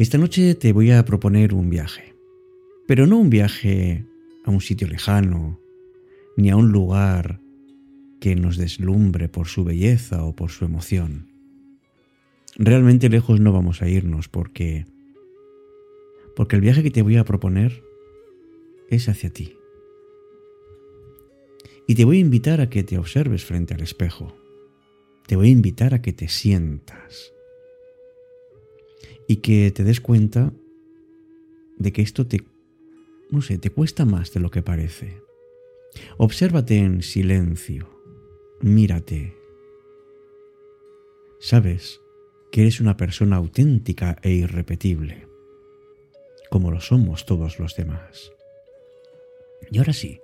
Esta noche te voy a proponer un viaje, pero no un viaje a un sitio lejano, ni a un lugar que nos deslumbre por su belleza o por su emoción. Realmente lejos no vamos a irnos porque porque el viaje que te voy a proponer es hacia ti. Y te voy a invitar a que te observes frente al espejo. Te voy a invitar a que te sientas y que te des cuenta de que esto te, no sé, te cuesta más de lo que parece. Obsérvate en silencio, mírate. Sabes que eres una persona auténtica e irrepetible, como lo somos todos los demás. Y ahora sí,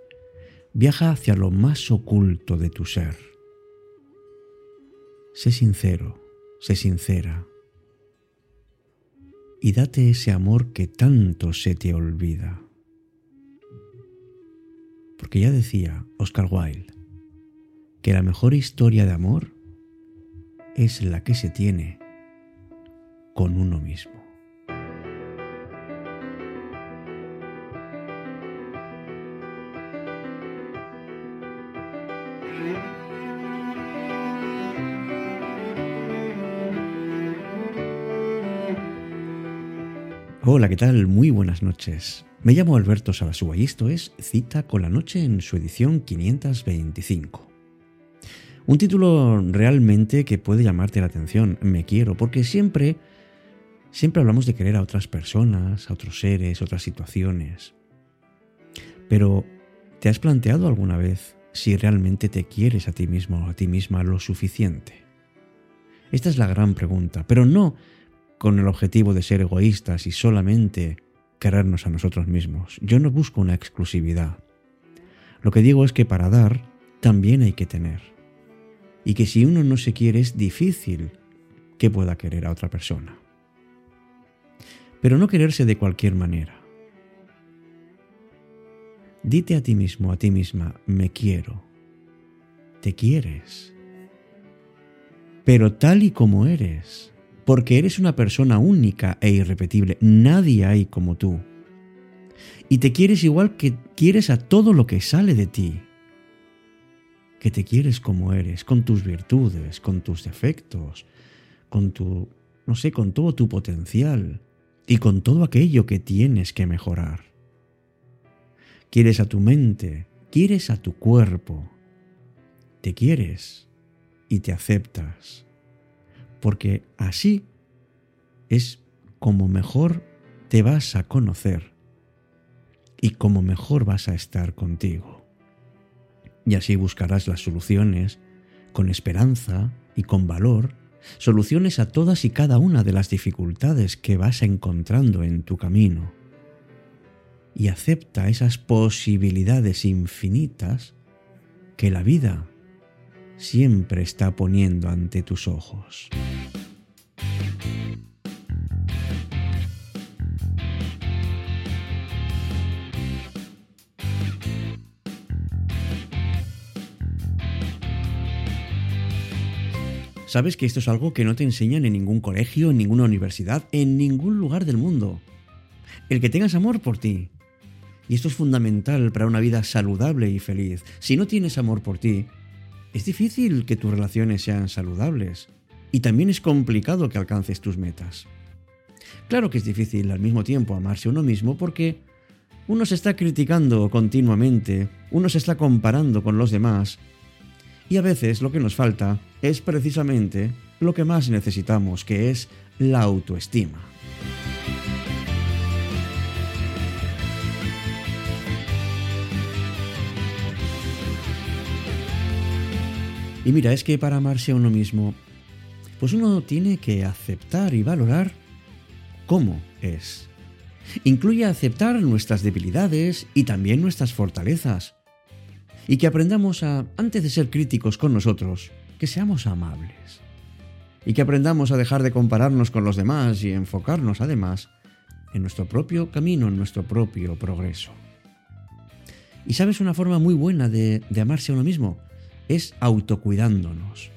viaja hacia lo más oculto de tu ser. Sé sincero, sé sincera y date ese amor que tanto se te olvida. Porque ya decía Oscar Wilde que la mejor historia de amor es la que se tiene con uno mismo. Hola, ¿qué tal? Muy buenas noches. Me llamo Alberto Sabasúa y esto es Cita con la Noche en su edición 525. Un título realmente que puede llamarte la atención, me quiero, porque siempre, siempre hablamos de querer a otras personas, a otros seres, otras situaciones. Pero, ¿te has planteado alguna vez si realmente te quieres a ti mismo o a ti misma lo suficiente? Esta es la gran pregunta, pero no con el objetivo de ser egoístas y solamente querernos a nosotros mismos. Yo no busco una exclusividad. Lo que digo es que para dar también hay que tener. Y que si uno no se quiere es difícil que pueda querer a otra persona. Pero no quererse de cualquier manera. Dite a ti mismo, a ti misma, me quiero. Te quieres. Pero tal y como eres porque eres una persona única e irrepetible. Nadie hay como tú. Y te quieres igual que quieres a todo lo que sale de ti. Que te quieres como eres, con tus virtudes, con tus defectos, con tu, no sé, con todo tu potencial y con todo aquello que tienes que mejorar. Quieres a tu mente, quieres a tu cuerpo. Te quieres y te aceptas porque así es como mejor te vas a conocer y como mejor vas a estar contigo. Y así buscarás las soluciones con esperanza y con valor, soluciones a todas y cada una de las dificultades que vas encontrando en tu camino. Y acepta esas posibilidades infinitas que la vida siempre está poniendo ante tus ojos. Sabes que esto es algo que no te enseñan en ningún colegio, en ninguna universidad, en ningún lugar del mundo. El que tengas amor por ti. Y esto es fundamental para una vida saludable y feliz. Si no tienes amor por ti, es difícil que tus relaciones sean saludables y también es complicado que alcances tus metas. Claro que es difícil al mismo tiempo amarse uno mismo porque uno se está criticando continuamente, uno se está comparando con los demás y a veces lo que nos falta es precisamente lo que más necesitamos, que es la autoestima. Y mira, es que para amarse a uno mismo, pues uno tiene que aceptar y valorar cómo es. Incluye aceptar nuestras debilidades y también nuestras fortalezas. Y que aprendamos a, antes de ser críticos con nosotros, que seamos amables. Y que aprendamos a dejar de compararnos con los demás y enfocarnos además en nuestro propio camino, en nuestro propio progreso. Y sabes una forma muy buena de, de amarse a uno mismo, es autocuidándonos.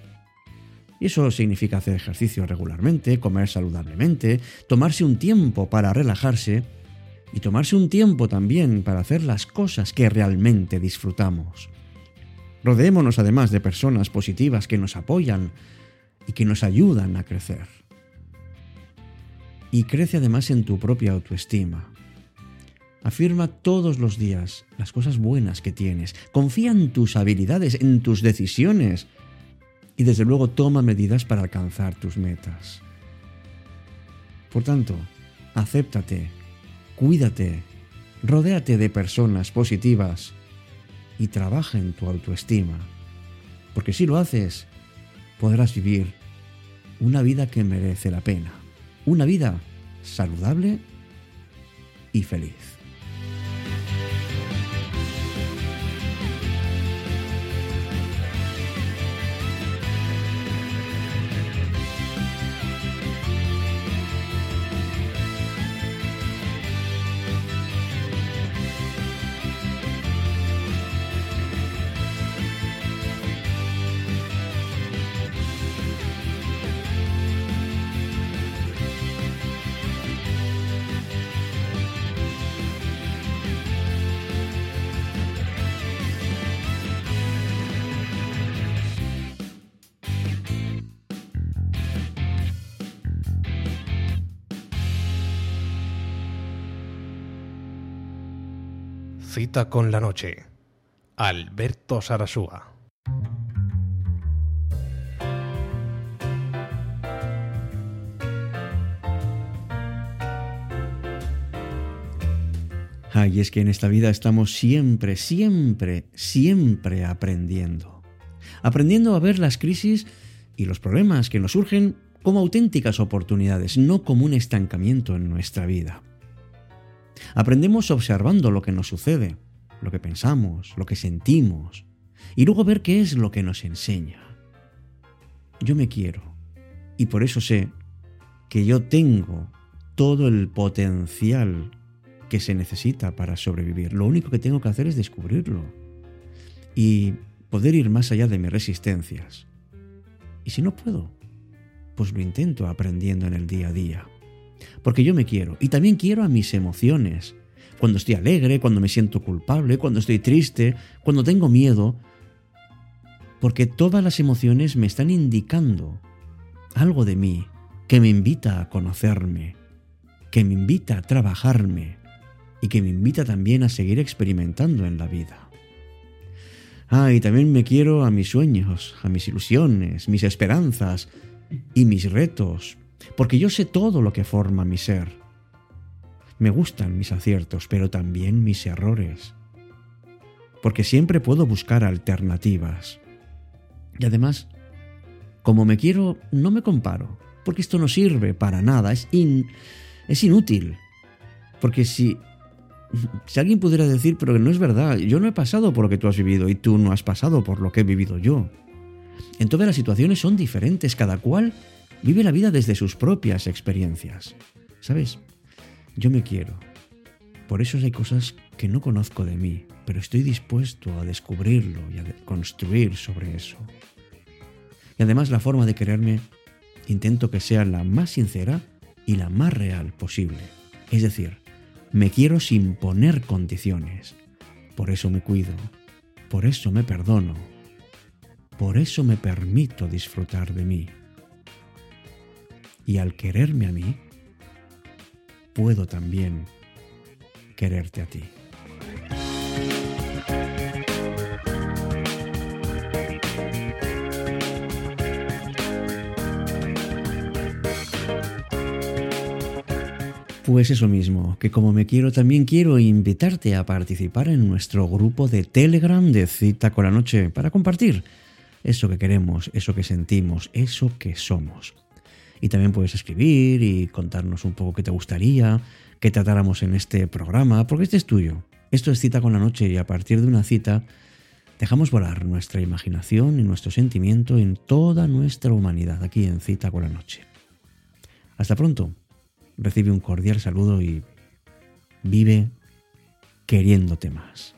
Y eso significa hacer ejercicio regularmente, comer saludablemente, tomarse un tiempo para relajarse y tomarse un tiempo también para hacer las cosas que realmente disfrutamos. Rodémonos además de personas positivas que nos apoyan y que nos ayudan a crecer. Y crece además en tu propia autoestima. Afirma todos los días las cosas buenas que tienes. Confía en tus habilidades, en tus decisiones. Y desde luego toma medidas para alcanzar tus metas. Por tanto, acéptate, cuídate, rodéate de personas positivas y trabaja en tu autoestima. Porque si lo haces, podrás vivir una vida que merece la pena. Una vida saludable y feliz. Cita con la noche. Alberto Sarasúa. Ay, es que en esta vida estamos siempre, siempre, siempre aprendiendo. Aprendiendo a ver las crisis y los problemas que nos surgen como auténticas oportunidades, no como un estancamiento en nuestra vida. Aprendemos observando lo que nos sucede, lo que pensamos, lo que sentimos, y luego ver qué es lo que nos enseña. Yo me quiero, y por eso sé que yo tengo todo el potencial que se necesita para sobrevivir. Lo único que tengo que hacer es descubrirlo y poder ir más allá de mis resistencias. Y si no puedo, pues lo intento aprendiendo en el día a día porque yo me quiero y también quiero a mis emociones. Cuando estoy alegre, cuando me siento culpable, cuando estoy triste, cuando tengo miedo, porque todas las emociones me están indicando algo de mí que me invita a conocerme, que me invita a trabajarme y que me invita también a seguir experimentando en la vida. Ah, y también me quiero a mis sueños, a mis ilusiones, mis esperanzas y mis retos, porque yo sé todo lo que forma mi ser. Me gustan mis aciertos, pero también mis errores, porque siempre puedo buscar alternativas. Y además, como me quiero, no me comparo, porque esto no sirve para nada, es, es inútil. Porque si, si alguien pudiera decir, pero que no es verdad, yo no he pasado por lo que tú has vivido y tú no has pasado por lo que he vivido yo. Entonces las situaciones son diferentes, cada cual Vive la vida desde sus propias experiencias. ¿Sabes? Yo me quiero. Por eso hay cosas que no conozco de mí, pero estoy dispuesto a descubrirlo y a construir sobre eso. Y además la forma de quererme intento que sea la más sincera y la más real posible. Es decir, me quiero sin poner condiciones. Por eso me cuido, por eso me perdono, por eso me permito disfrutar de mí y al quererme a mí, puedo también quererte a ti. Pues eso mismo, que como me quiero también quiero invitarte a participar en nuestro grupo de Telegram de Cita con la Noche para compartir eso que queremos, eso que sentimos, eso que somos. Y también puedes escribir y contarnos un poco qué te gustaría que tratáramos en este programa, porque este es tuyo. Esto es cita con la noche y a partir de una cita dejamos volar nuestra imaginación y nuestro sentimiento en toda nuestra humanidad aquí en cita con la noche. Hasta pronto. Recibe un cordial saludo y vive queriéndote más.